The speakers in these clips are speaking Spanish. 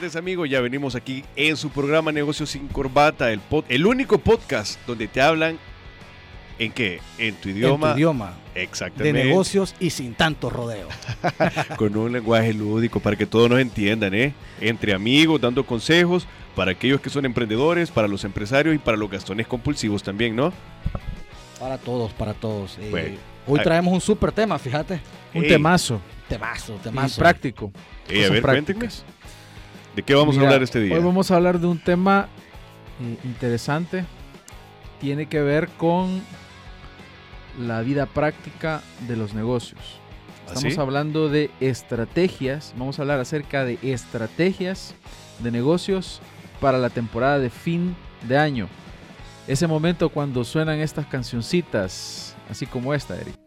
Tardes amigos, ya venimos aquí en su programa Negocios sin Corbata, el, pod- el único podcast donde te hablan en qué, en tu idioma, En tu idioma. De exactamente, negocios y sin tanto rodeo. con un lenguaje lúdico para que todos nos entiendan, ¿eh? entre amigos, dando consejos para aquellos que son emprendedores, para los empresarios y para los gastones compulsivos también, ¿no? Para todos, para todos. Eh, hoy traemos un súper tema, fíjate. Un Ey, Temazo. Temazo, Y temazo. práctico. ey, a ver, prácticas. cuéntenme, ¿de qué vamos Mira, a hablar este día? Hoy vamos a hablar de un tema eh, interesante. Tiene que ver con la vida práctica de los negocios. ¿Ah, Estamos sí? hablando de estrategias. Vamos a hablar acerca de estrategias de negocios para la temporada de fin de año. Ese momento cuando suenan estas cancioncitas, así como esta, Eric.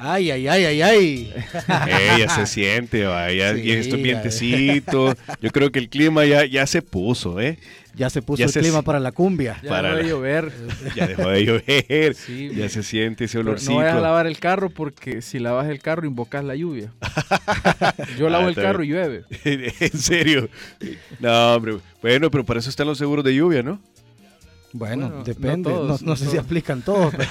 Ay, ay, ay, ay, ay. Ey, ya se siente, vaya, Sí, y estos ya- vientecitos. Yo creo que el clima ya, ya se puso, ¿eh? Ya se puso Ya el se- clima para la cumbia. Ya Para a la- llover. Ya dejó de llover. Sí, Ya se siente ese Pero olorcito. No vayas a lavar el carro porque si lavas el carro invocas la lluvia. Yo lavo Ah, el carro bien. y llueve. en serio. No, hombre. Bueno, pero para eso están los seguros de lluvia, ¿no? Bueno, Bueno, depende. no No, todos, no no sé si aplican todos. pero-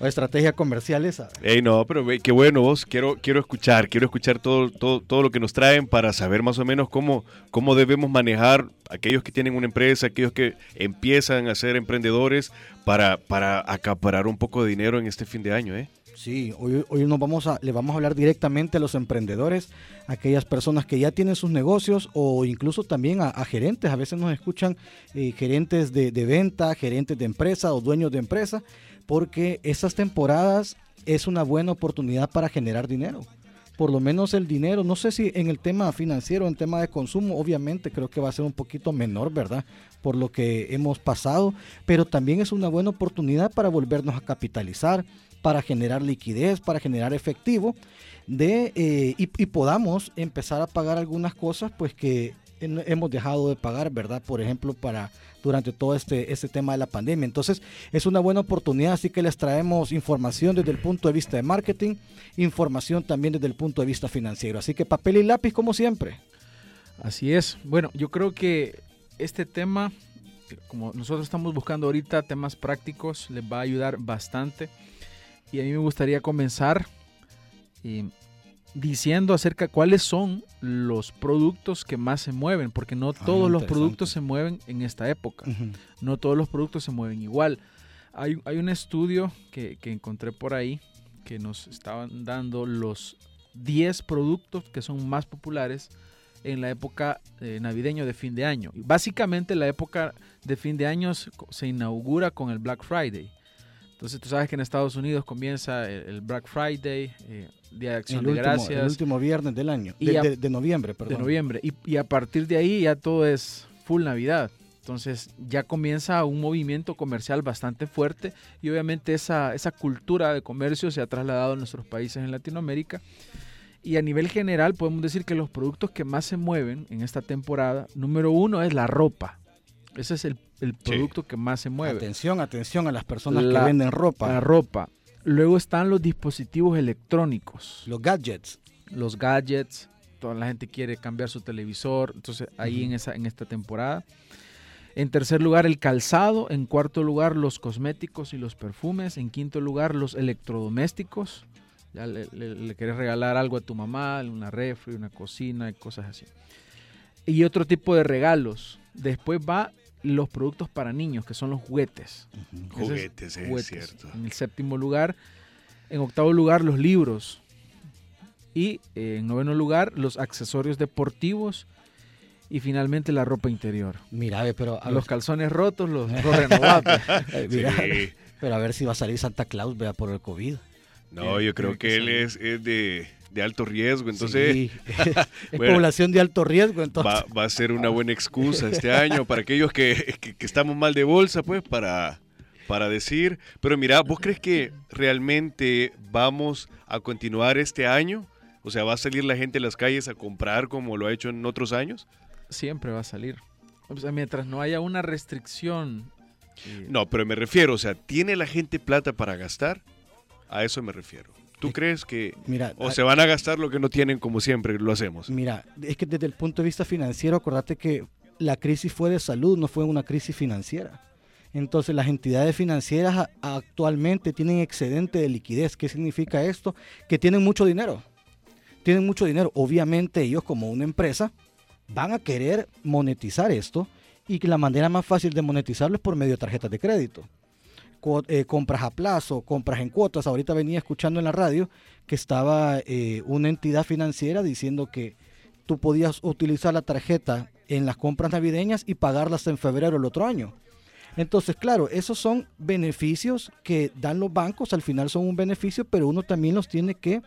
o estrategia comercial esa. Ey, no, pero qué bueno vos. Quiero, quiero escuchar, quiero escuchar todo, todo, todo lo que nos traen para saber más o menos cómo, cómo debemos manejar aquellos que tienen una empresa, aquellos que empiezan a ser emprendedores para, para acaparar un poco de dinero en este fin de año, ¿eh? Sí, hoy, hoy nos vamos a, le vamos a hablar directamente a los emprendedores, a aquellas personas que ya tienen sus negocios o incluso también a, a gerentes. A veces nos escuchan eh, gerentes de, de venta, gerentes de empresa o dueños de empresa, porque esas temporadas es una buena oportunidad para generar dinero. Por lo menos el dinero, no sé si en el tema financiero, en tema de consumo, obviamente creo que va a ser un poquito menor, ¿verdad? Por lo que hemos pasado, pero también es una buena oportunidad para volvernos a capitalizar, para generar liquidez, para generar efectivo, de, eh, y, podamos empezar a pagar algunas cosas pues que hemos dejado de pagar, ¿verdad? Por ejemplo, para durante todo este, este tema de la pandemia. Entonces, es una buena oportunidad, así que les traemos información desde el punto de vista de marketing, información también desde el punto de vista financiero. Así que papel y lápiz como siempre. Así es. Bueno, yo creo que este tema, como nosotros estamos buscando ahorita temas prácticos, les va a ayudar bastante. Y a mí me gustaría comenzar eh, diciendo acerca cuáles son los productos que más se mueven, porque no Ah, todos los productos se mueven en esta época. no todos los productos se mueven igual. Hay, hay un estudio que, que encontré por ahí que nos estaban dando los 10 productos que son más populares en la época eh, navideño de fin de año. Y básicamente la época de fin de año se- inaugura con el Black Friday. Entonces tú sabes que en Estados Unidos comienza el, el Black Friday, eh, de Acción El de último, Gracias, el último viernes del año, Y de, a- de- de noviembre, perdón. de noviembre. Y, y a partir de ahí ya todo es full Navidad. Entonces ya comienza un movimiento comercial bastante fuerte y obviamente esa, esa cultura de comercio se ha trasladado a nuestros países en Latinoamérica. Y a nivel general podemos decir que los productos que más se mueven en esta temporada, número uno es la ropa. Ese es el, el producto que más se mueve. Atención, atención a las personas La- que venden ropa, La ropa. Luego están los dispositivos electrónicos. los gadgets. los gadgets, toda la gente quiere cambiar su televisor, entonces ahí en, esa, en esta temporada. En tercer lugar, el calzado. En cuarto lugar, los cosméticos y los perfumes. En quinto lugar, los electrodomésticos. Ya le, le- le querés regalar algo a tu mamá, una refri, una cocina y cosas así. Y otro tipo de regalos. Después va los productos para niños, que son los juguetes. Juguetes, es juguetes. cierto. En el séptimo lugar. En octavo lugar, los libros. Y eh, en noveno lugar, los accesorios deportivos. Y finalmente, la ropa interior. Mira, ve, pero a los los calzones rotos, los, los renovables. Mira, Sí. Pero a ver si va a salir Santa Claus, vea, por el COVID. No, yo creo que que él es de, de alto riesgo, entonces Sí, es población de alto riesgo, entonces. va, va a ser una buena excusa este año para aquellos que, que- que estamos mal de bolsa, pues, para, para decir, pero mira, ¿vos crees que realmente vamos a continuar este año? O sea, ¿va a salir la gente a las calles a comprar como lo ha hecho en otros años? Siempre va a salir. O sea, mientras no haya una restricción. eh, No, pero me refiero, o sea, ¿tiene la gente plata para gastar? A eso me refiero. ¿Tú crees que Mira, o se van a gastar lo que no tienen como siempre lo hacemos? Mira, es que desde el punto de vista financiero, acordate que la crisis fue de salud, no fue una crisis financiera. Entonces las entidades financieras actualmente tienen excedente de liquidez. ¿Qué significa esto? Que tienen mucho dinero. Tienen mucho dinero. Obviamente ellos como una empresa van a querer monetizar esto y que la manera más fácil de monetizarlo es por medio de tarjetas de crédito. Eh, compras a plazo, compras en cuotas. Ahorita venía escuchando en la radio que estaba eh, una entidad financiera diciendo que tú podías utilizar la tarjeta en las compras navideñas y pagarlas en febrero del otro año. Entonces, claro, esos son beneficios que dan los bancos, al final son un beneficio, pero uno también los tiene que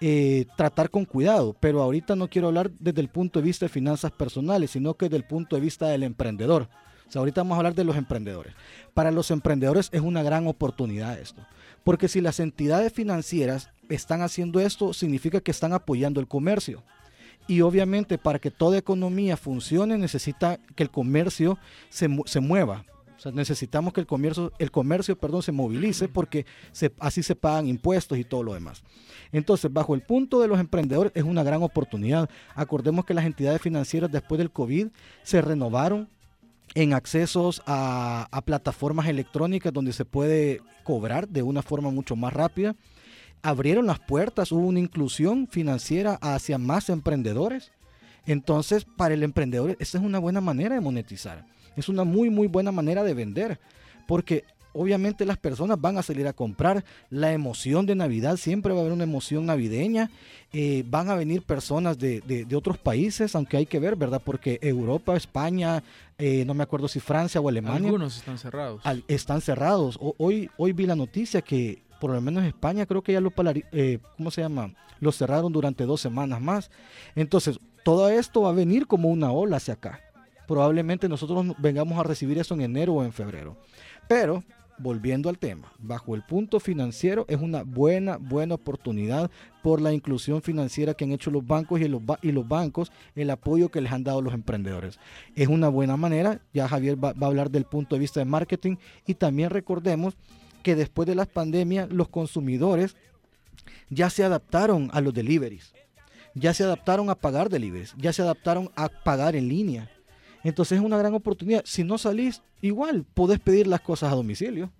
eh, tratar con cuidado. Pero ahorita no quiero hablar desde el punto de vista de finanzas personales, sino que desde el punto de vista del emprendedor. Ahorita vamos a hablar de los emprendedores. Para los emprendedores es una gran oportunidad esto. Porque si las entidades financieras están haciendo esto, significa que están apoyando el comercio. Y obviamente para que toda economía funcione necesita que el comercio se, se mueva. O sea, necesitamos que el comercio, el comercio perdón, se movilice porque así se pagan impuestos y todo lo demás. Entonces, bajo el punto de los emprendedores es una gran oportunidad. Acordemos que las entidades financieras después del COVID se renovaron en accesos a, plataformas electrónicas donde se puede cobrar de una forma mucho más rápida. Abrieron las puertas, hubo una inclusión financiera hacia más emprendedores. Entonces, para el emprendedor, esa es una buena manera de monetizar. Es una muy, muy buena manera de vender. Porque obviamente las personas van a salir a comprar. La emoción de Navidad, siempre va a haber una emoción navideña. Eh, van a venir personas de, de- de otros países, aunque hay que ver, ¿verdad? Porque Europa, España, eh, no me acuerdo si Francia o Alemania, Algunos están cerrados. al- están cerrados. O- hoy, hoy vi la noticia que por lo menos España creo que ya lo, eh, ¿cómo se llama? Lo cerraron durante dos semanas más. Entonces, todo esto va a venir como una ola hacia acá. Probablemente nosotros vengamos a recibir eso en enero o en febrero. Pero, volviendo al tema, bajo el punto financiero es una buena, buena oportunidad por la inclusión financiera que han hecho los bancos y los, bancos, el apoyo que les han dado los emprendedores. Es una buena manera, ya Javier va a hablar del punto de vista de marketing y también recordemos que después de las pandemias los consumidores ya se adaptaron a los deliveries, ya se adaptaron a pagar deliveries, ya se adaptaron a pagar en línea. Entonces es una gran oportunidad. Si no salís, igual podés pedir las cosas a domicilio.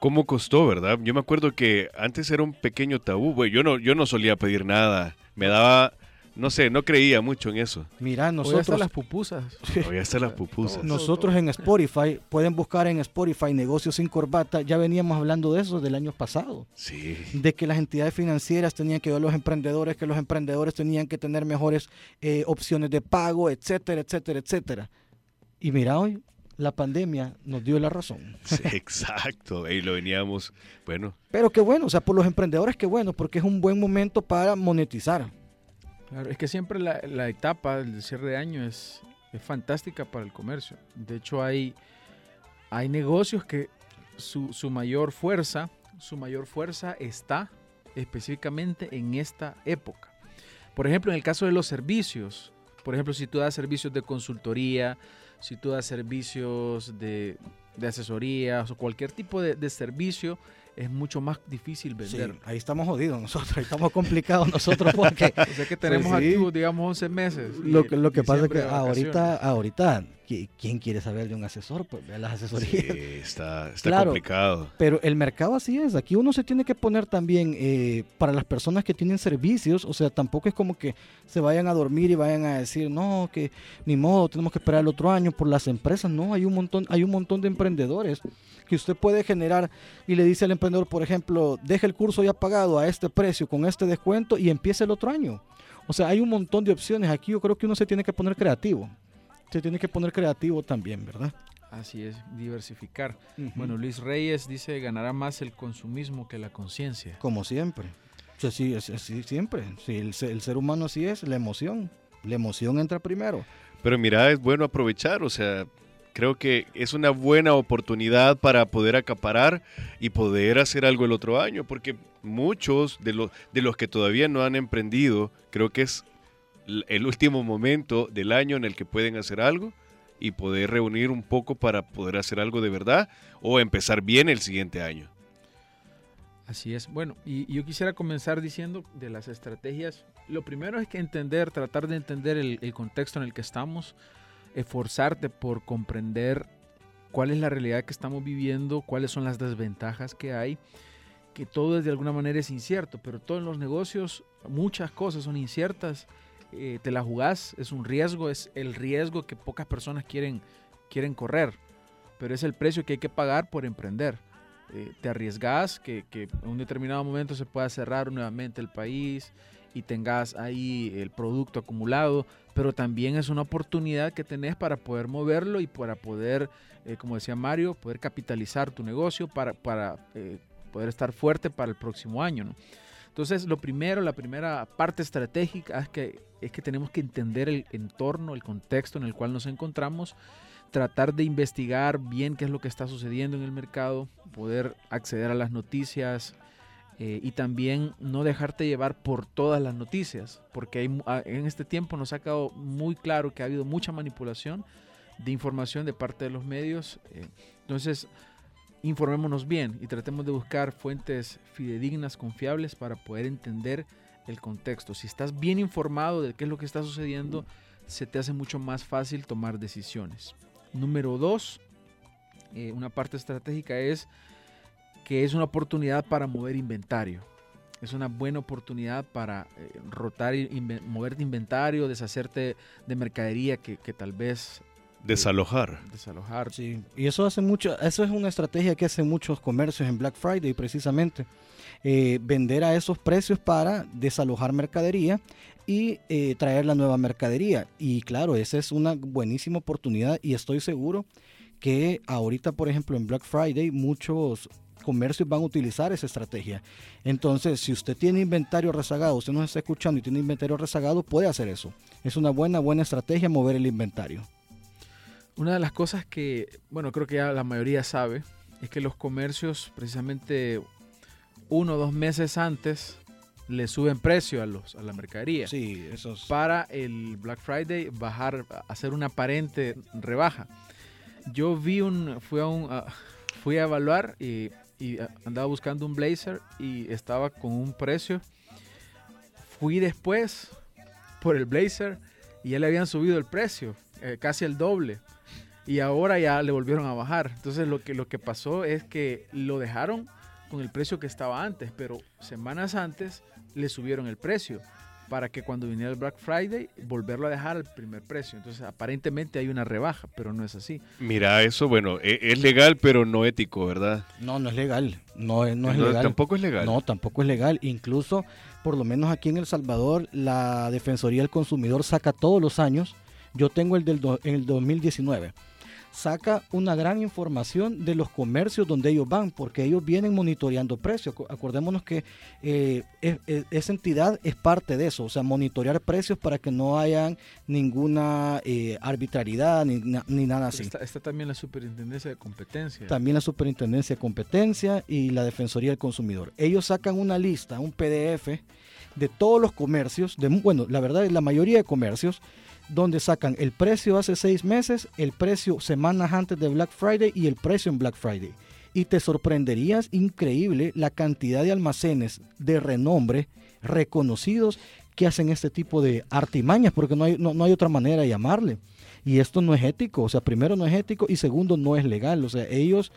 ¿Cómo costó, verdad? Yo me acuerdo que antes era un pequeño tabú, güey. Yo no, yo no solía pedir nada. Me daba, no sé, no creía mucho en eso. Mira, nosotros, las pupusas. Voy a hacer las pupusas. nosotros en Spotify, pueden buscar en Spotify Negocios sin Corbata, ya veníamos hablando de eso del año pasado. Sí. de que las entidades financieras tenían que ver a los emprendedores, que los emprendedores tenían que tener mejores eh, opciones de pago, etcétera, etcétera, etcétera. Y mira hoy, la pandemia nos dio la razón. Sí, exacto. Ahí lo veníamos. Bueno, Pero qué bueno, o sea, por los emprendedores qué bueno, porque es un buen momento para monetizar. Claro, es que siempre la, etapa del cierre de año es, es fantástica para el comercio. De hecho, hay, hay negocios que su, su mayor fuerza, su mayor fuerza está específicamente en esta época. Por ejemplo, en el caso de los servicios, por ejemplo, si tú das servicios de consultoría, si tú das servicios de, de asesorías o cualquier tipo de servicio, es mucho más difícil Sí, vender. ahí estamos jodidos nosotros, ahí estamos complicados nosotros porque O sea que tenemos sí. activos, digamos, 11 meses. lo que, lo que pasa es que ahorita, ahorita, ¿qui- ¿quién quiere saber de un asesor? Pues ve a las sí, asesorías. está, está Claro. complicado. Pero el mercado así es. Aquí uno se tiene que poner también eh, para las personas que tienen servicios. O sea, tampoco es como que se vayan a dormir y vayan a decir, no, que ni modo, tenemos que esperar el otro año por las empresas. No, hay un montón, hay un montón de emprendedores que usted puede generar y le dice al emprendedor, por ejemplo, deje el curso ya pagado a este precio, con este descuento y empiece el otro año. O sea, hay un montón de opciones. Aquí yo creo que uno se tiene que poner creativo. Se tiene que poner creativo también, ¿verdad? Así es, diversificar. Bueno, Luis Reyes dice, ganará más el consumismo que la conciencia. como siempre. Sí, sí, es, siempre. Sí, el, el, ser humano así es, la emoción. La emoción entra primero. Pero mira, es bueno aprovechar, o sea, creo que es una buena oportunidad para poder acaparar y poder hacer algo el otro año, porque muchos de los, de los que todavía no han emprendido, creo que es el último momento del año en el que pueden hacer algo y poder reunir un poco para poder hacer algo de verdad o empezar bien el siguiente año. Así es. Bueno, y, yo quisiera comenzar diciendo de las estrategias. Lo primero es que entender, tratar de entender el, el contexto en el que estamos, esforzarte por comprender cuál es la realidad que estamos viviendo, cuáles son las desventajas que hay, que todo de alguna manera es incierto, pero todos los negocios, muchas cosas son inciertas, eh, te la jugás, es un riesgo, es el riesgo que pocas personas quieren, quieren correr, pero es el precio que hay que pagar por emprender. Eh, te arriesgas que, que en un determinado momento se pueda cerrar nuevamente el país y tengas ahí el producto acumulado, pero también es una oportunidad que tenés para poder moverlo y para poder, eh, como decía Mario, poder capitalizar tu negocio para, para poder estar fuerte para el próximo año. Entonces, lo primero, la primera parte estratégica es que, es que tenemos que entender el entorno, el contexto en el cual nos encontramos, tratar de investigar bien qué es lo que está sucediendo en el mercado, poder acceder a las noticias, eh, y también no dejarte llevar por todas las noticias, porque ah, en este tiempo nos ha quedado muy claro que ha habido mucha manipulación de información de parte de los medios. Eh, entonces, informémonos bien y tratemos de buscar fuentes fidedignas, confiables, para poder entender el contexto. Si estás bien informado de qué es lo que está sucediendo, se te hace mucho más fácil tomar decisiones. Número dos, eh, una parte estratégica es que es una oportunidad para mover inventario. Es una buena oportunidad para eh, rotar, y mover inventario, deshacerte de mercadería que, tal vez... Eh, desalojar. desalojar. Sí, y eso hace mucho, eso es una estrategia que hacen muchos comercios en Black Friday precisamente. Eh, vender a esos precios para desalojar mercadería y traer la nueva mercadería. Y claro, esa es una buenísima oportunidad y estoy seguro que ahorita, por ejemplo, en Black Friday, muchos comercios van a utilizar esa estrategia. Entonces, si usted tiene inventario rezagado, usted nos está escuchando y tiene inventario rezagado, puede hacer eso. Es una buena, buena estrategia mover el inventario. Una de las cosas que, bueno, creo que ya la mayoría sabe, es que los comercios precisamente uno o dos meses antes le suben precio a, los, a la mercadería. Sí, eso Para el Black Friday bajar, hacer una aparente rebaja. Yo vi un, fui a un, fui a evaluar y y andaba buscando un blazer y estaba con un precio. Fui después por el blazer y ya le habían subido el precio, eh, casi el doble. Y ahora ya le volvieron a bajar. Entonces lo que, lo que pasó es que lo dejaron con el precio que estaba antes, pero semanas antes le subieron el precio para que cuando viniera el Black Friday volverlo a dejar al primer precio. Entonces aparentemente hay una rebaja, pero no es así. Mira, eso bueno, e, es, legal pero no ético, ¿verdad? No, no es legal. No, no es legal. Tampoco es legal. No, tampoco es legal. Incluso, por lo menos aquí en El Salvador, la Defensoría del Consumidor saca todos los años. Yo tengo el del en el 2019 saca una gran información de los comercios donde ellos van, porque ellos vienen monitoreando precios. Acordémonos que eh, esa entidad es parte de eso, o sea, monitorear precios para que no haya ninguna eh, arbitrariedad ni, nada así. Está, también la Superintendencia de Competencia. También la Superintendencia de Competencia y la Defensoría del Consumidor. Ellos sacan una lista, un PDF de todos los comercios, de, bueno, la verdad es la mayoría de comercios, donde sacan el precio hace seis meses, el precio semanas antes de Black Friday y el precio en Black Friday. Y te sorprenderías increíble la cantidad de almacenes de renombre reconocidos que hacen este tipo de artimañas, porque no hay, no, hay otra manera de llamarle. Y esto no es ético, o sea, primero no es ético y segundo no es legal. O sea, ellos,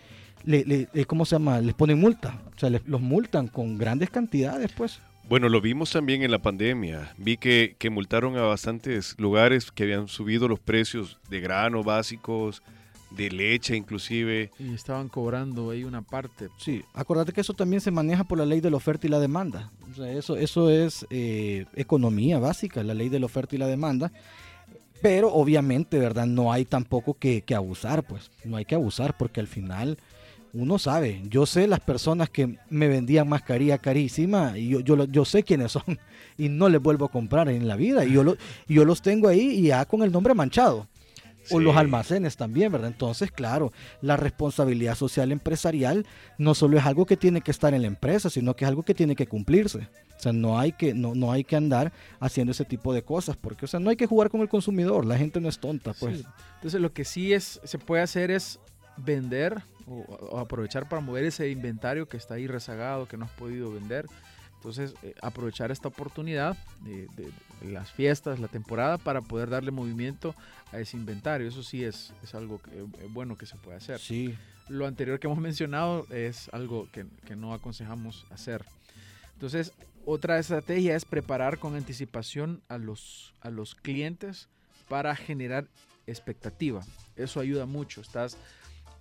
le, ¿cómo se llama? Les ponen multa, o sea, los multan con grandes cantidades, pues. Bueno, lo vimos también en la pandemia. Vi que, que, multaron a bastantes lugares que habían subido los precios de grano básicos, de leche inclusive. Y estaban cobrando ahí una parte. Sí, acordate que eso también se maneja por la ley de la oferta y la demanda. O sea, eso, eso es eh, economía básica, la ley de la oferta y la demanda. Pero obviamente, ¿verdad? No hay tampoco que, que abusar, pues. No hay que abusar porque al final uno sabe, yo sé las personas que me vendían mascarilla carísima y yo, yo, yo sé quiénes son y no les vuelvo a comprar en la vida y yo, lo, yo los tengo ahí y ya con el nombre manchado. O los almacenes también, ¿verdad? Entonces, claro, la responsabilidad social empresarial no solo es algo que tiene que estar en la empresa, sino que es algo que tiene que cumplirse. O sea, no hay que, no, no hay que andar haciendo ese tipo de cosas, porque, o sea, no hay que jugar con el consumidor, la gente no es tonta, pues. Entonces, lo que sí es, se puede hacer es vender o, aprovechar para mover ese inventario que está ahí rezagado, que no has podido vender. Entonces, eh, aprovechar esta oportunidad de, las fiestas, la temporada, para poder darle movimiento a ese inventario. Eso sí es, es algo que, eh, bueno que se puede hacer. Sí. Lo anterior que hemos mencionado es algo que, que no aconsejamos hacer. Entonces, otra estrategia es preparar con anticipación a los, a los clientes para generar expectativa. Eso ayuda mucho. Estás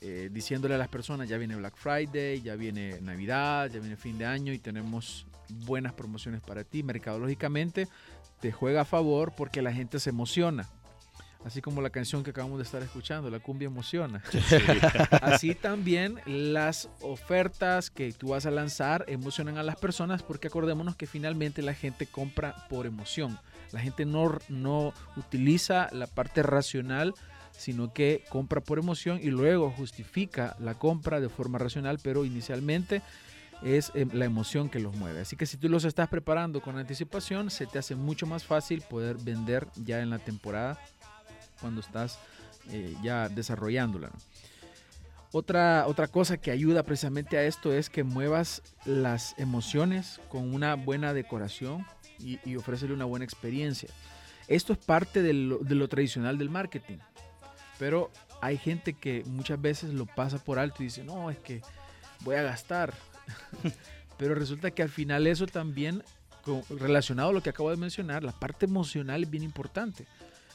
eh, diciéndole a las personas, ya viene Black Friday, ya viene Navidad, ya viene fin de año y tenemos buenas promociones para ti. Mercadológicamente te juega a favor porque la gente se emociona. Así como la canción que acabamos de estar escuchando, la cumbia emociona. Así también las ofertas que tú vas a lanzar emocionan a las personas porque acordémonos que finalmente la gente compra por emoción. La gente no, no utiliza la parte racional sino que compra por emoción y luego justifica la compra de forma racional, pero inicialmente es em, la emoción que los mueve. Así que si tú los estás preparando con anticipación, se te hace mucho más fácil poder vender ya en la temporada cuando estás eh, ya desarrollándola. Otra, otra cosa que ayuda precisamente a esto es que muevas las emociones con una buena decoración y, y ofrecerle una buena experiencia. Esto es parte de lo tradicional del marketing. Pero hay gente que muchas veces lo pasa por alto y dice, no, es que voy a gastar. Pero resulta que al final eso también, relacionado a lo que acabo de mencionar, la parte emocional es bien importante.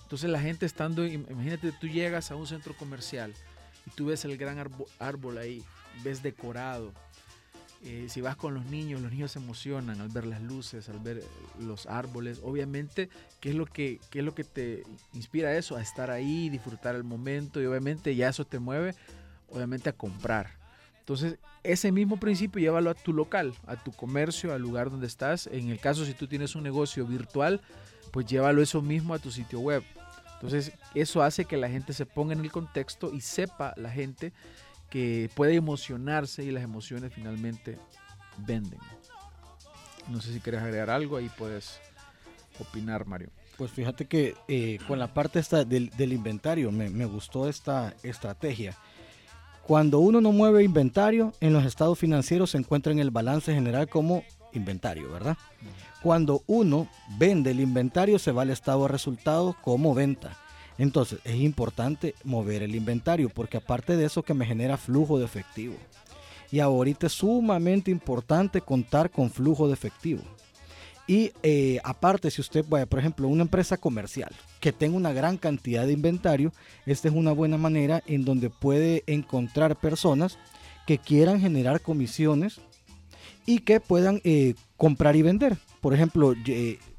Entonces la gente estando, imagínate, tú llegas a un centro comercial y tú ves el gran árbol ahí, ves decorado, eh, si vas con los niños, los niños se emocionan al ver las luces, al ver los árboles. Obviamente, ¿qué es lo que, qué es lo que te inspira eso? A estar ahí, disfrutar el momento y obviamente ya eso te mueve, obviamente a comprar. Entonces, ese mismo principio llévalo a tu local, a tu comercio, al lugar donde estás. En el caso si tú tienes un negocio virtual, pues llévalo eso mismo a tu sitio web. Entonces, eso hace que la gente se ponga en el contexto y sepa la gente que puede emocionarse y las emociones finalmente venden. No sé si quieres agregar algo, ahí puedes opinar, Mario. Pues fíjate que eh, con la parte esta del, inventario me, me, gustó esta estrategia. Cuando uno no mueve inventario, en los estados financieros se encuentra en el balance general como inventario, ¿verdad? Cuando uno vende el inventario, se va al estado de resultados como venta. Entonces es importante mover el inventario porque aparte de eso que me genera flujo de efectivo. Y ahorita es sumamente importante contar con flujo de efectivo. Y eh, aparte, si usted, vaya, por ejemplo, una empresa comercial que tenga una gran cantidad de inventario, esta es una buena manera en donde puede encontrar personas que quieran generar comisiones y que puedan eh, comprar y vender. Por ejemplo,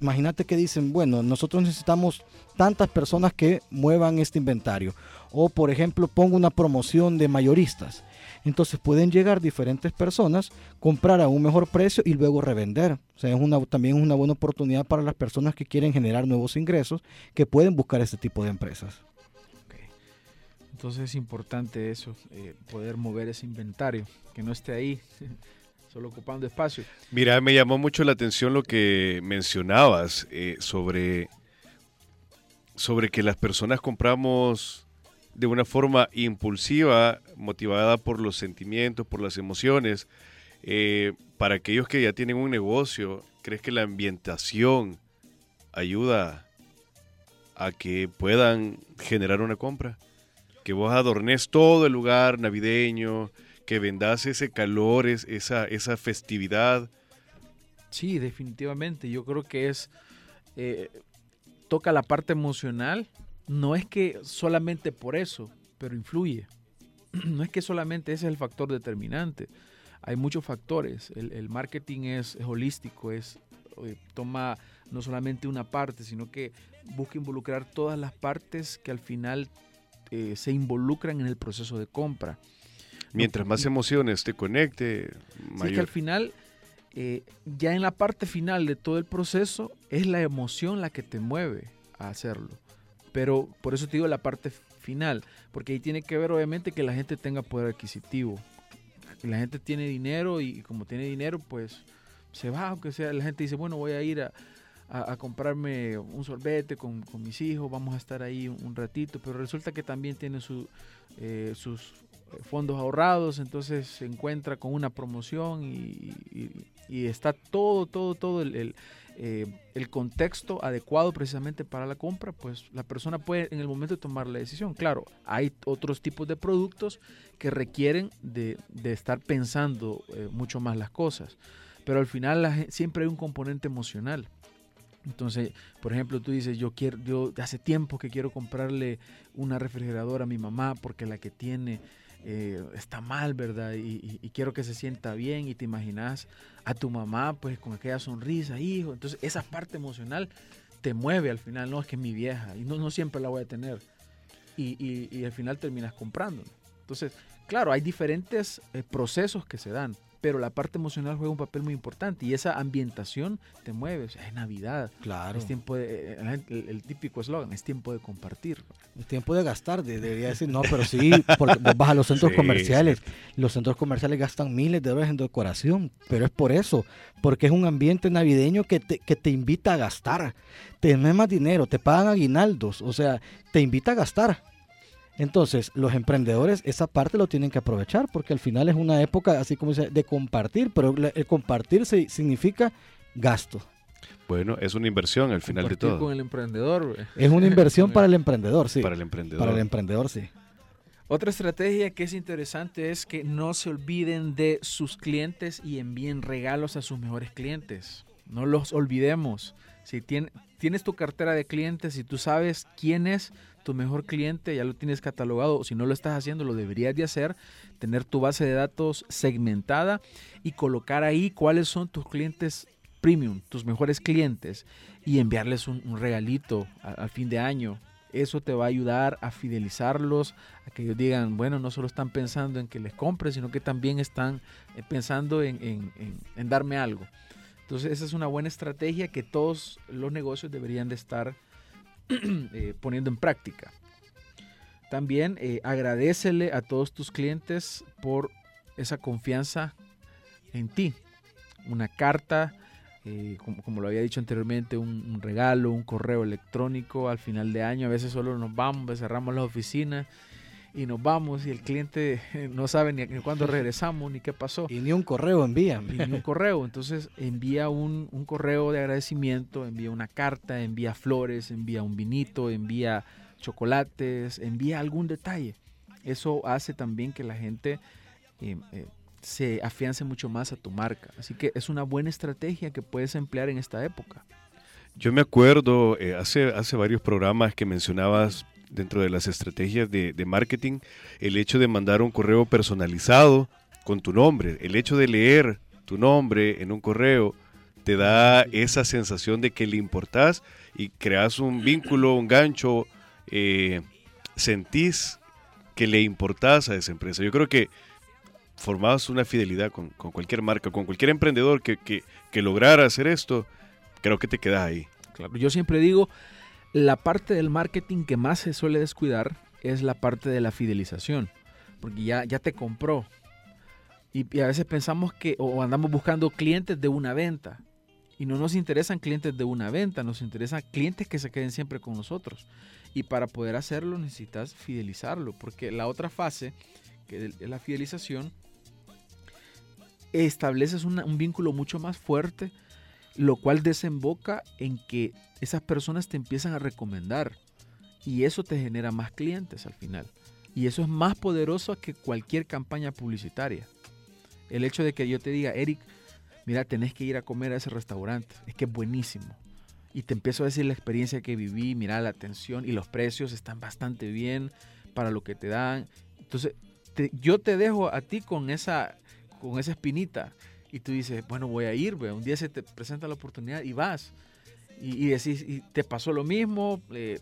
imagínate que dicen, bueno, nosotros necesitamos tantas personas que muevan este inventario. O por ejemplo, pongo una promoción de mayoristas. Entonces pueden llegar diferentes personas, comprar a un mejor precio y luego revender. O sea, es una, también una buena oportunidad para las personas que quieren generar nuevos ingresos, que pueden buscar este tipo de empresas. Entonces es importante eso, eh, poder mover ese inventario, que no esté ahí solo ocupando espacio. Mira, me llamó mucho la atención lo que mencionabas eh, sobre sobre que las personas compramos de una forma impulsiva, motivada por los sentimientos, por las emociones. Eh, para aquellos que ya tienen un negocio, ¿crees que la ambientación ayuda a que puedan generar una compra? Que vos adornes todo el lugar navideño, que vendas ese calor, esa, esa festividad. Sí, definitivamente. Yo creo que es eh, toca la parte emocional, no es que solamente por eso, pero influye. No es que solamente ese es el factor determinante. Hay muchos factores. El, marketing es, holístico, es, eh, toma no solamente una parte, sino que busca involucrar todas las partes que al final eh, se involucran en el proceso de compra. Mientras más emociones te conecte, mayor. Sí, que al final, eh, ya en la parte final de todo el proceso, es la emoción la que te mueve a hacerlo. Pero por eso te digo la parte final, porque ahí tiene que ver obviamente que la gente tenga poder adquisitivo. La gente tiene dinero y como tiene dinero, pues se va, aunque sea la gente dice, bueno, voy a ir a, a, comprarme un sorbete con, mis hijos, vamos a estar ahí un, ratito, pero resulta que también tiene su, eh, sus fondos ahorrados, entonces se encuentra con una promoción y, está todo, todo, todo el, eh, el, contexto adecuado precisamente para la compra, pues la persona puede en el momento tomar la decisión. Claro, hay otros tipos de productos que requieren de, estar pensando eh, mucho más las cosas, pero al final siempre hay un componente emocional. Entonces, por ejemplo, tú dices, yo quiero, yo hace tiempo que quiero comprarle una refrigeradora a mi mamá porque la que tiene eh, está mal, ¿verdad? Y, quiero que se sienta bien y te imaginas a tu mamá pues con aquella sonrisa, hijo. Entonces, esa parte emocional te mueve al final, no es que es mi vieja y no, siempre la voy a tener. Y, y al final terminas comprando. Entonces, claro, hay diferentes eh, procesos que se dan pero la parte emocional juega un papel muy importante y esa ambientación te mueve. O sea, es Navidad. Claro. Es tiempo de, eh, el, típico eslogan, es tiempo de compartir. Es tiempo de gastar, debería decir, no, pero sí, porque vas a los centros comerciales, los centros comerciales gastan miles de dólares en decoración, pero es por eso, porque es un ambiente navideño que te, que te invita a gastar. Te más dinero, te pagan aguinaldos, o sea, te invita a gastar. Entonces, los emprendedores esa parte lo tienen que aprovechar porque al final es una época, así como dice, de compartir, pero el compartir significa gasto. Bueno, es una inversión al final de todo. con el emprendedor. Es una inversión para el emprendedor, sí. Para el emprendedor. Para el emprendedor, sí. Otra estrategia que es interesante es que no se olviden de sus clientes y envíen regalos a sus mejores clientes. No los olvidemos. Si tienes tu cartera de clientes y tú sabes quién es, tu mejor cliente, ya lo tienes catalogado, o si no lo estás haciendo, lo deberías de hacer, tener tu base de datos segmentada y colocar ahí cuáles son tus clientes premium, tus mejores clientes, y enviarles un, regalito al fin de año. Eso te va a ayudar a fidelizarlos, a que ellos digan, bueno, no solo están pensando en que les compre, sino que también están eh, pensando en, en darme algo. Entonces esa es una buena estrategia que todos los negocios deberían de estar Eh, poniendo en práctica. También eh, agradecele a todos tus clientes por esa confianza en ti. Una carta, eh, como, lo había dicho anteriormente, un, regalo, un correo electrónico al final de año. A veces solo nos vamos, cerramos la oficina y nos vamos y el cliente no sabe ni, cuándo regresamos ni qué pasó. Y ni un correo envía. ni un correo. Entonces envía un, correo de agradecimiento, envía una carta, envía flores, envía un vinito, envía chocolates, envía algún detalle. Eso hace también que la gente eh, eh, se afiance mucho más a tu marca. Así que es una buena estrategia que puedes emplear en esta época. Yo me acuerdo eh, hace, hace varios programas que mencionabas dentro de las estrategias de, marketing el hecho de mandar un correo personalizado con tu nombre, el hecho de leer tu nombre en un correo te da esa sensación de que le importás y creas un vínculo, un gancho, eh, sentís que le importás a esa empresa. Yo creo que formabas una fidelidad con, cualquier marca, con cualquier emprendedor que, que, que, lograra hacer esto, creo que te quedas ahí. Claro, yo siempre digo, la parte del marketing que más se suele descuidar es la parte de la fidelización, porque ya, ya te compró. Y, a veces pensamos que, o andamos buscando clientes de una venta, y no nos interesan clientes de una venta, nos interesan clientes que se queden siempre con nosotros. Y para poder hacerlo necesitas fidelizarlo, porque la otra fase, que es la fidelización, estableces un vínculo mucho más fuerte lo cual desemboca en que esas personas te empiezan a recomendar y eso te genera más clientes al final. Y eso es más poderoso que cualquier campaña publicitaria. El hecho de que yo te diga, Eric, mira, tenés que ir a comer a ese restaurante, es que es buenísimo. Y te empiezo a decir la experiencia que viví, mira la atención y los precios están bastante bien para lo que te dan. Entonces, yo te dejo a ti con esa, con esa espinita y tú dices, bueno, voy a ir, un día se te presenta la oportunidad y vas. Y, decís, y te pasó lo mismo, eh,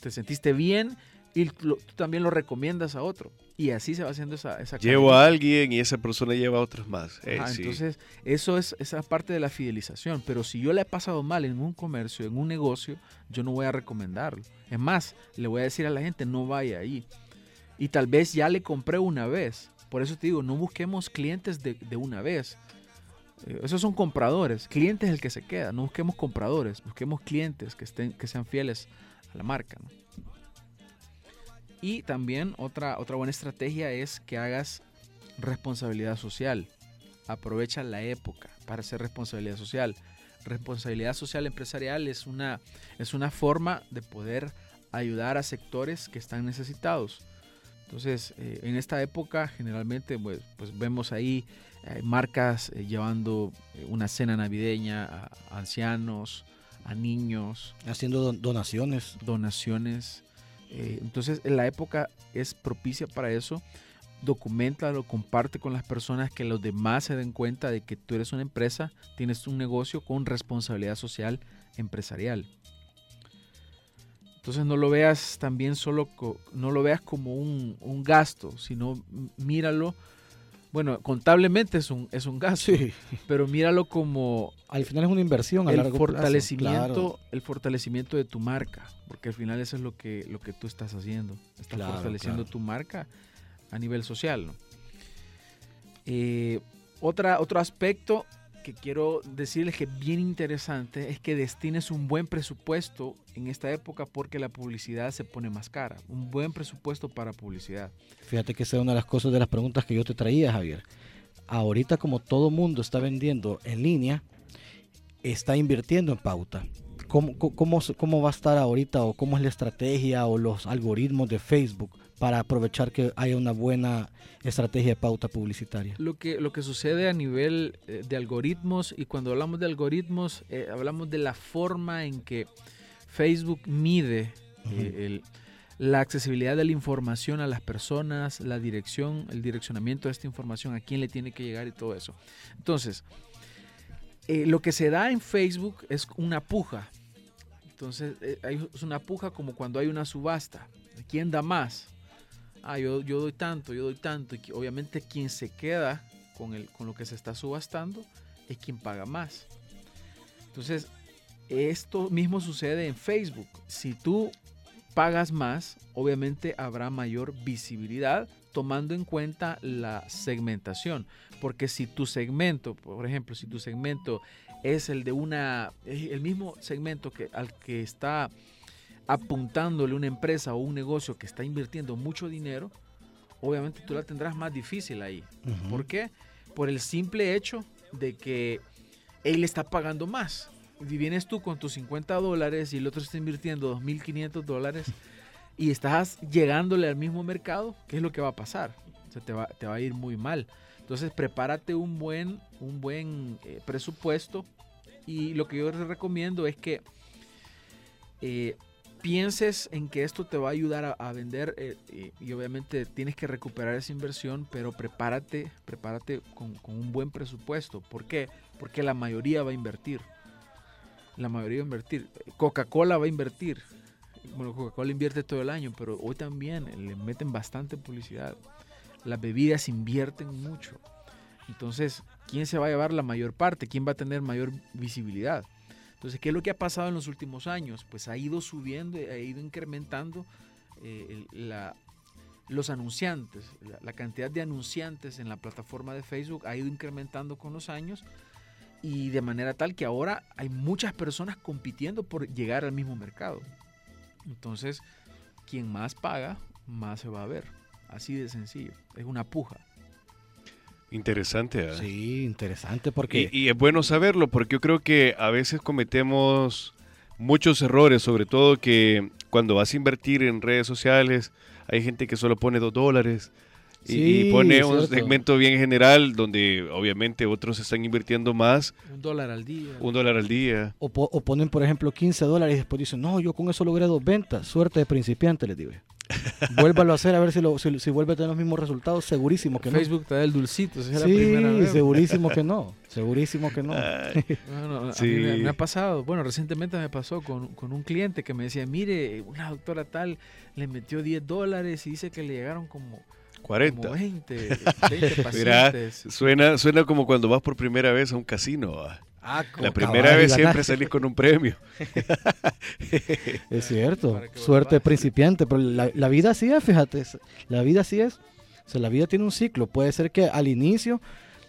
te sentiste bien y tú también lo recomiendas a otro. Y así se va haciendo esa, esa Llevo a alguien y esa persona lleva a otros más. Eh, Ajá, sí. Entonces, eso es esa parte de la fidelización. Pero si yo le he pasado mal en un comercio, en un negocio, yo no voy a recomendarlo. Es más, le voy a decir a la gente, no vaya ahí. Y tal vez ya le compré una vez. Por eso te digo, no busquemos clientes de, una vez. Eh, Esos son compradores. Cliente es el que se queda. No busquemos compradores. Busquemos clientes que, estén, que sean fieles a la marca. ¿no? Y también otra, otra buena estrategia es que hagas responsabilidad social. Aprovecha la época para hacer responsabilidad social. Responsabilidad social empresarial es una, es una forma de poder ayudar a sectores que están necesitados. Entonces, eh, en esta época generalmente pues, pues vemos ahí eh, marcas eh, llevando una cena navideña a, a ancianos, a niños, Haciendo don- donaciones. donaciones. Entonces, en la época es propicia para eso. Documentalo, comparte con las personas que los demás se den cuenta de que tú eres una empresa, tienes un negocio con responsabilidad social empresarial. Entonces no lo veas también solo, no lo veas como un, un gasto, sino míralo, bueno, contablemente es un, es un gasto, Sí. pero míralo como Al final es una inversión a el largo plazo, fortalecimiento, claro. el fortalecimiento de tu marca, porque al final eso es lo que, lo que tú estás haciendo, estás Claro, fortaleciendo claro. tu marca a nivel social. ¿no? Eh, otra, otro aspecto que quiero decirles que es bien interesante es que destines un buen presupuesto en esta época porque la publicidad se pone más cara. Un buen presupuesto para publicidad. Fíjate que esa es una de las cosas de las preguntas que yo te traía, Javier. Ahorita como todo mundo está vendiendo en línea, está invirtiendo en pauta. ¿Cómo, cómo, cómo va a estar ahorita o cómo es la estrategia o los algoritmos de Facebook para aprovechar que haya una buena estrategia de pauta publicitaria? Lo que, lo que sucede a nivel eh, de algoritmos, y cuando hablamos de algoritmos, eh, hablamos de la forma en que Facebook mide eh, el- la accesibilidad de la información a las personas, la dirección, el direccionamiento de esta información, a quién le tiene que llegar y todo eso. Entonces, eh, lo que se da en Facebook es una puja. Entonces, hay- es una puja como cuando hay una subasta. ¿Quién da más? Ah, yo, yo doy tanto, yo doy tanto. Y obviamente quien se queda con, el, con lo que se está subastando es quien paga más. Entonces, esto mismo sucede en Facebook. Si tú pagas más, obviamente habrá mayor visibilidad tomando en cuenta la segmentación. Porque si tu segmento, por ejemplo, si tu segmento es el de una, el mismo segmento que, al que está apuntándole una empresa o un negocio que está invirtiendo mucho dinero, obviamente tú la tendrás más difícil ahí. Ujú. ¿Por qué? Por el simple hecho de que él está pagando más. Y vienes tú con tus 50 dólares y el otro está invirtiendo 2.500 dólares y estás llegándole al mismo mercado, ¿qué es lo que va a pasar? O sea, te, va, te va a ir muy mal. Entonces, prepárate un buen, un buen eh, presupuesto y lo que yo te recomiendo es que eh, pienses en que esto te va a ayudar a, vender eh, y obviamente tienes que recuperar esa inversión, pero prepárate, prepárate con, con un buen presupuesto. ¿Por qué? Porque la mayoría va a invertir. La mayoría va a invertir. Coca-Cola va a invertir. Bueno, Coca-Cola invierte todo el año, pero hoy también le meten bastante publicidad. Las bebidas invierten mucho. Entonces, ¿quién se va a llevar la mayor parte? ¿Quién va a tener mayor visibilidad? Entonces, ¿qué es lo que ha pasado en los últimos años? Pues ha ido subiendo, ha ido incrementando eh, la- los anunciantes, la, la cantidad de anunciantes en la plataforma de Facebook ha ido incrementando con los años y de manera tal que ahora hay muchas personas compitiendo por llegar al mismo mercado. Entonces, quien más paga, más se va a ver. Así de sencillo. Es una puja. Interesante. ¿verdad? Sí, interesante porque... Y, y es bueno saberlo porque yo creo que a veces cometemos muchos errores, sobre todo que cuando vas a invertir en redes sociales hay gente que solo pone dos dólares y, pone un cierto. segmento bien general donde obviamente otros están invirtiendo más, Un dólar al día. un dólar al día. O, po- o ponen, por ejemplo, 15 dólares y después dicen, no, yo con eso logré dos ventas. Suerte de principiante, les digo. yo. Vuélvalo a hacer a ver si, lo, si, si vuelve a tener los mismos resultados. Segurísimo que Facebook te da el dulcito. Esa es la no. primera Sí, vez. segurísimo que no. Segurísimo que no. Ay, Bueno, a Sí. mí me, me ha pasado, bueno, recientemente me pasó con, con un cliente que me decía, mire, una doctora tal le metió 10 dólares y dice que le llegaron como 40. Como 20, 20 pacientes. suena, suena como cuando vas por primera vez a un casino. Ah, la primera vez siempre salís con un premio. es cierto, suerte principiante, pero la, vida así es, fíjate, la vida así es. O sea, la vida tiene un ciclo. Puede ser que al inicio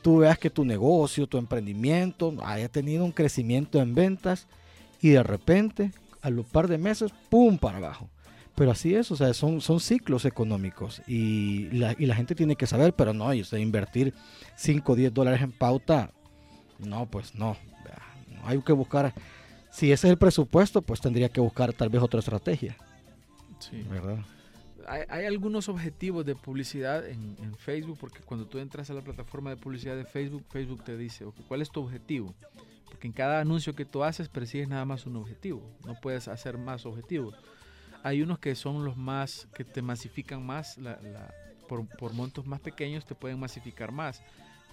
tú veas que tu negocio, tu emprendimiento haya tenido un crecimiento en ventas y de repente, a los par de meses, ¡pum! para abajo. Pero así es, o sea, son, son ciclos económicos y la, y la gente tiene que saber, pero no, y, o invertir 5 o 10 dólares en pauta, no, pues no. Hay que buscar, si ese es el presupuesto, pues tendría que buscar tal vez otra estrategia. Sí. ¿Verdad? Hay, algunos objetivos de publicidad en, Facebook, porque cuando tú entras a la plataforma de publicidad de Facebook, Facebook te dice, ¿cuál es tu objetivo? Porque en cada anuncio que tú haces persigues nada más un objetivo, no puedes hacer más objetivos. Hay unos que son los más, que te masifican más, por, montos más pequeños te pueden masificar más,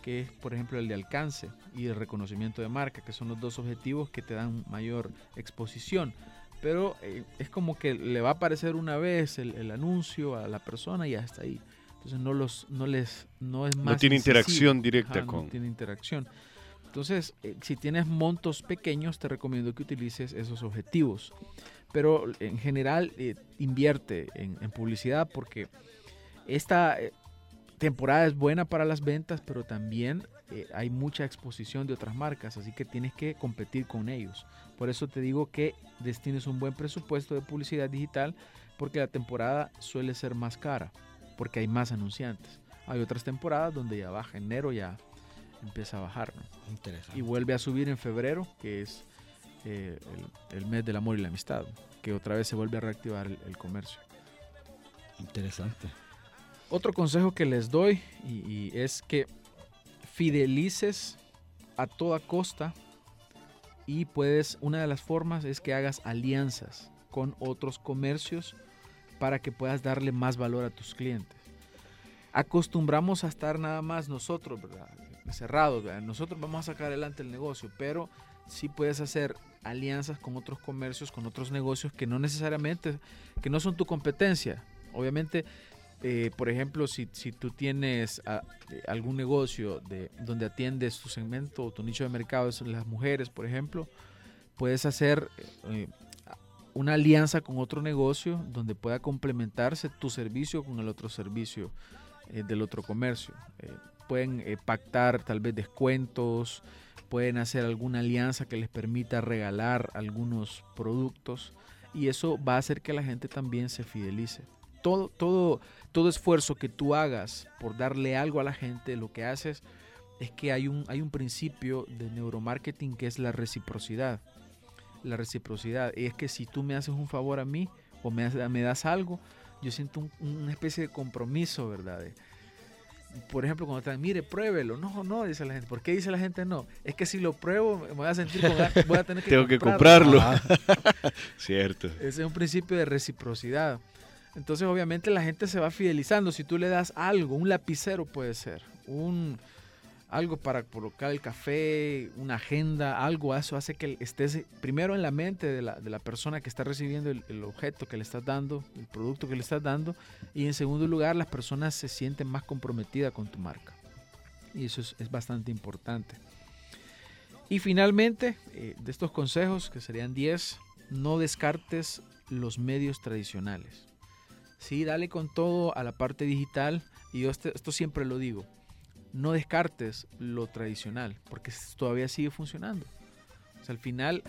que es por ejemplo el de alcance y el reconocimiento de marca, que son los dos objetivos que te dan mayor exposición. Pero eh, es como que le va a aparecer una vez el, anuncio a la persona y hasta ahí. Entonces no los no les no es más no tiene interacción directa con no tiene interacción. Entonces, eh, si tienes montos pequeños, te recomiendo que utilices esos objetivos pero en general eh, invierte en, publicidad porque esta eh, temporada es buena para las ventas, pero también eh, hay mucha exposición de otras marcas, así que tienes que competir con ellos. Por eso te digo que destines un buen presupuesto de publicidad digital porque la temporada suele ser más cara, porque hay más anunciantes. Hay otras temporadas donde ya baja, enero ya empieza a bajar, Y vuelve a subir en febrero, que es eh, el, mes del amor y la amistad, que otra vez se vuelve a reactivar el, comercio. Interesante. Otro consejo que les doy y, es que fidelices a toda costa y puedes, una de las formas es que hagas alianzas con otros comercios para que puedas darle más valor a tus clientes. Acostumbramos a estar nada más nosotros, ¿verdad? cerrados, nosotros vamos a sacar adelante el negocio, pero si puedes hacer alianzas con otros comercios, con otros negocios que no necesariamente, que no son tu competencia. Obviamente, eh, por ejemplo, si, si tú tienes ah, eh, algún negocio de, donde atiendes tu segmento o tu nicho de mercado, son las mujeres, por ejemplo, puedes hacer eh, una alianza con otro negocio donde pueda complementarse tu servicio con el otro servicio del otro comercio. pueden pactar tal vez descuentos, pueden hacer alguna alianza que les permita regalar algunos productos y eso va a hacer que la gente también se fidelice. Todo, todo, todo esfuerzo que tú hagas por darle algo a la gente, lo que haces es que hay un, hay un principio de neuromarketing que es la reciprocidad. La reciprocidad es que si tú me haces un favor a mí o me, me das algo, yo siento una especie de compromiso, ¿verdad? por ejemplo, cuando están, mire, pruébelo. No, no, dice la gente. ¿Por qué dice la gente no? Es que si lo pruebo, me voy a sentir con voy a tener que Tengo que comprarlo. Cierto. Ese es un principio de reciprocidad. Entonces, obviamente, la gente se va fidelizando. Si tú le das algo, un lapicero puede ser, un, algo para colocar el café, una agenda, algo, eso hace que estés primero en la mente de la, de la persona que está recibiendo el, objeto que le estás dando, el producto que le estás dando, y en segundo lugar las personas se sienten más comprometidas con tu marca. Y eso es, bastante importante. Y finalmente, eh, de estos consejos, que serían 10, no descartes los medios tradicionales. Sí, dale con todo a la parte digital, y yo este, esto siempre lo digo no descartes lo tradicional, porque todavía sigue funcionando. O sea, al final,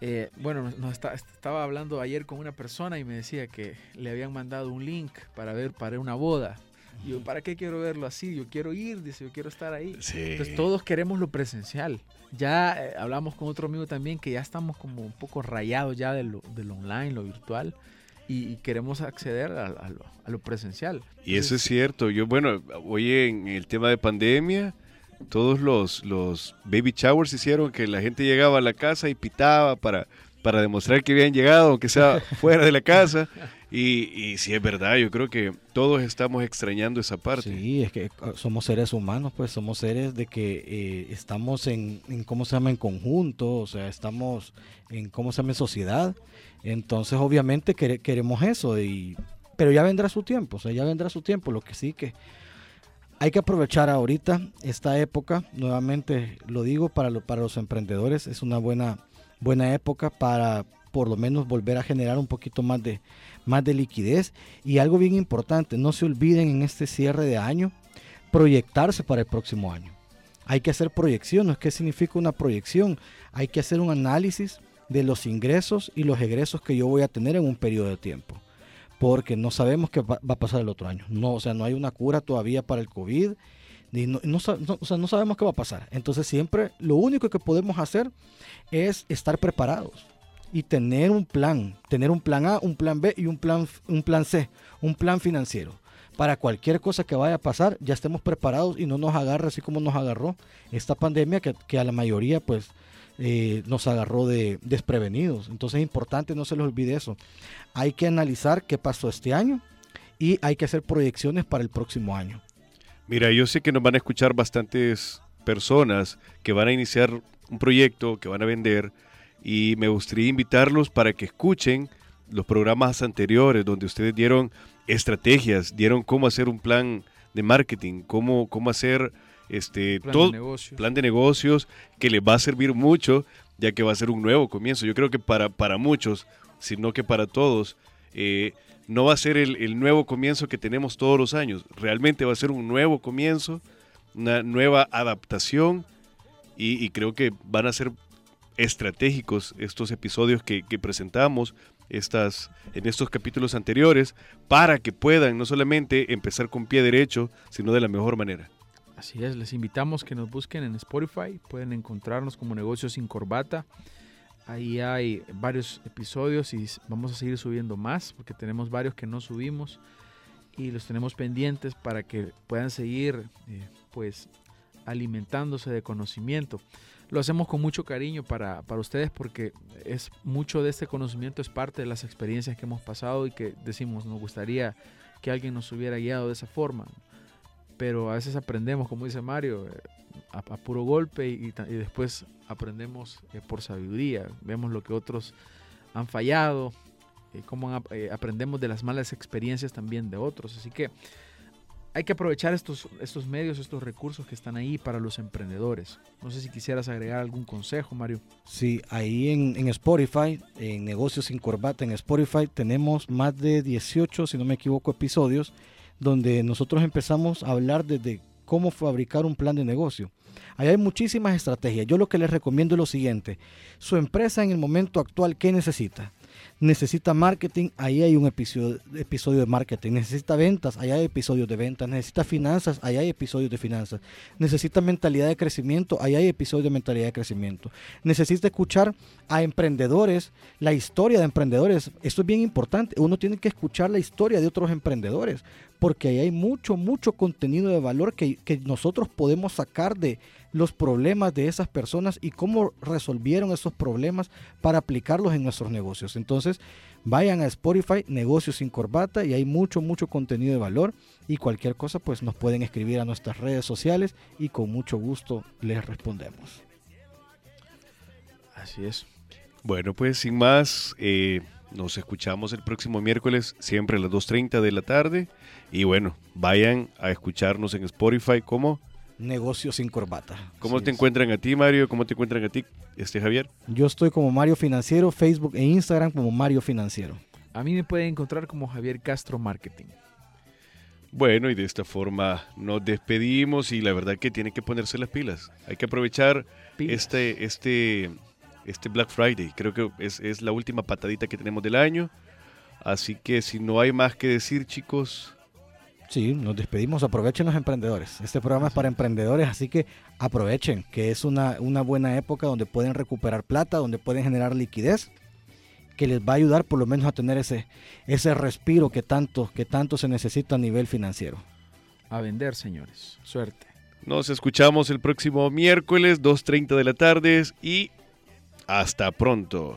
eh, bueno, nos estaba hablando ayer con una persona y me decía que le habían mandado un link para ver para una boda. Y yo, ¿para qué quiero verlo así? Yo quiero ir, dice, yo quiero estar ahí. Entonces todos queremos lo presencial. Ya eh, hablamos con otro amigo también que ya estamos como un poco rayados ya de lo, de lo online, lo virtual y, queremos acceder a, lo, presencial. Y eso es cierto. Yo, bueno, hoy en el tema de pandemia, todos los, los baby showers hicieron que la gente llegaba a la casa y pitaba para, para demostrar que habían llegado, aunque sea fuera de la casa. Y, y sí, es verdad, yo creo que todos estamos extrañando esa parte. Sí, es que ah, somos seres humanos, pues somos seres de que eh, estamos en, ¿cómo se llama?, en conjunto, o sea, estamos en, ¿cómo se llama?, en sociedad. Entonces, obviamente queremos eso y pero ya vendrá su tiempo, o sea, ya vendrá su tiempo, lo que sí que hay que aprovechar ahorita esta época, nuevamente lo digo para, para los emprendedores, es una buena, buena época para por lo menos volver a generar un poquito más de, más de liquidez. Y algo bien importante, no se olviden en este cierre de año proyectarse para el próximo año. Hay que hacer proyecciones. ¿Qué significa una proyección? Hay que hacer un análisis de los ingresos y los egresos que yo voy a tener en un periodo de tiempo. Porque no sabemos qué va, a pasar el otro año. No, o sea, no hay una cura todavía para el COVID. No, o sea, no sabemos qué va a pasar. Entonces siempre lo único que podemos hacer es estar preparados y tener un plan, tener un plan A, un plan B y un plan, un plan C, un plan financiero. Para cualquier cosa que vaya a pasar, ya estemos preparados y no nos agarre así como nos agarró esta pandemia que, a la mayoría pues eh, nos agarró de desprevenidos. Entonces es importante, no se les olvide eso. Hay que analizar qué pasó este año y hay que hacer proyecciones para el próximo año. Mira, yo sé que nos van a escuchar bastantes personas que van a iniciar un proyecto, que van a vender, y me gustaría invitarlos para que escuchen los programas anteriores donde ustedes dieron estrategias, dieron cómo hacer un plan de marketing, cómo, cómo hacer este plan todo de negocios. plan de negocios que les va a servir mucho ya que va a ser un nuevo comienzo. Yo creo que para, para muchos, sino que para todos, eh, no va a ser el, el, nuevo comienzo que tenemos todos los años. Realmente va a ser un nuevo comienzo, una nueva adaptación y, y creo que van a ser estratégicos estos episodios que, presentamos estas, en estos capítulos anteriores para que puedan no solamente empezar con pie derecho, sino de la mejor manera. Así es, les invitamos que nos busquen en Spotify, pueden encontrarnos como Negocios sin Corbata. Ahí hay varios episodios y vamos a seguir subiendo más porque tenemos varios que no subimos y los tenemos pendientes para que puedan seguir eh, pues alimentándose de conocimiento lo hacemos con mucho cariño para, ustedes porque es mucho de este conocimiento es parte de las experiencias que hemos pasado y que decimos, nos gustaría que alguien nos hubiera guiado de esa forma. Pero a veces aprendemos, como dice Mario, eh, a, puro golpe y, después aprendemos eh, por sabiduría. Vemos lo que otros han fallado, y cómo aprendemos de las malas experiencias también de otros. Así que hay que aprovechar estos, estos medios, estos recursos que están ahí para los emprendedores. No sé si quisieras agregar algún consejo, Mario. Sí, ahí en, en Spotify, en Negocios sin Corbata, en Spotify, tenemos más de 18, si no me equivoco, episodios donde nosotros empezamos a hablar desde cómo fabricar un plan de negocio. Ahí hay muchísimas estrategias. Yo lo que les recomiendo es lo siguiente. Su empresa en el momento actual, ¿qué necesita? Necesita marketing, ahí hay un episodio, episodio de marketing. Necesita ventas, ahí hay episodios de ventas. Necesita finanzas, ahí hay episodios de finanzas. Necesita mentalidad de crecimiento, ahí hay episodios de mentalidad de crecimiento. Necesita escuchar a emprendedores, la historia de emprendedores. Esto es bien importante. Uno tiene que escuchar la historia de otros emprendedores, porque ahí hay mucho, mucho contenido de valor que, que nosotros podemos sacar de los problemas de esas personas y cómo resolvieron esos problemas para aplicarlos en nuestros negocios. Entonces, vayan a Spotify, Negocios sin Corbata, y hay mucho, mucho contenido de valor. Y cualquier cosa, pues nos pueden escribir a nuestras redes sociales y con mucho gusto les respondemos. Así es. Bueno, pues sin más, eh, nos escuchamos el próximo miércoles, siempre a las 2.30 de la tarde. Y bueno, vayan a escucharnos en Spotify como Negocios sin corbata. ¿Cómo te encuentran a ti, Mario? ¿Cómo te encuentran a ti, este Javier? Yo estoy como Mario Financiero, Facebook e Instagram como Mario Financiero. A mí me pueden encontrar como Javier Castro Marketing. Bueno, y de esta forma nos despedimos y la verdad que tienen que ponerse las pilas. Hay que aprovechar este, este, este Black Friday. Creo que es, es la última patadita que tenemos del año. Así que si no hay más que decir, chicos, Sí, nos despedimos. Aprovechen los emprendedores. Este programa es para emprendedores, así que aprovechen, que es una, una buena época donde pueden recuperar plata, donde pueden generar liquidez, que les va a ayudar por lo menos a tener ese, ese respiro que tanto, que tanto se necesita a nivel financiero. A vender, señores. Suerte. Nos escuchamos el próximo miércoles, 2.30 de la tarde y hasta pronto.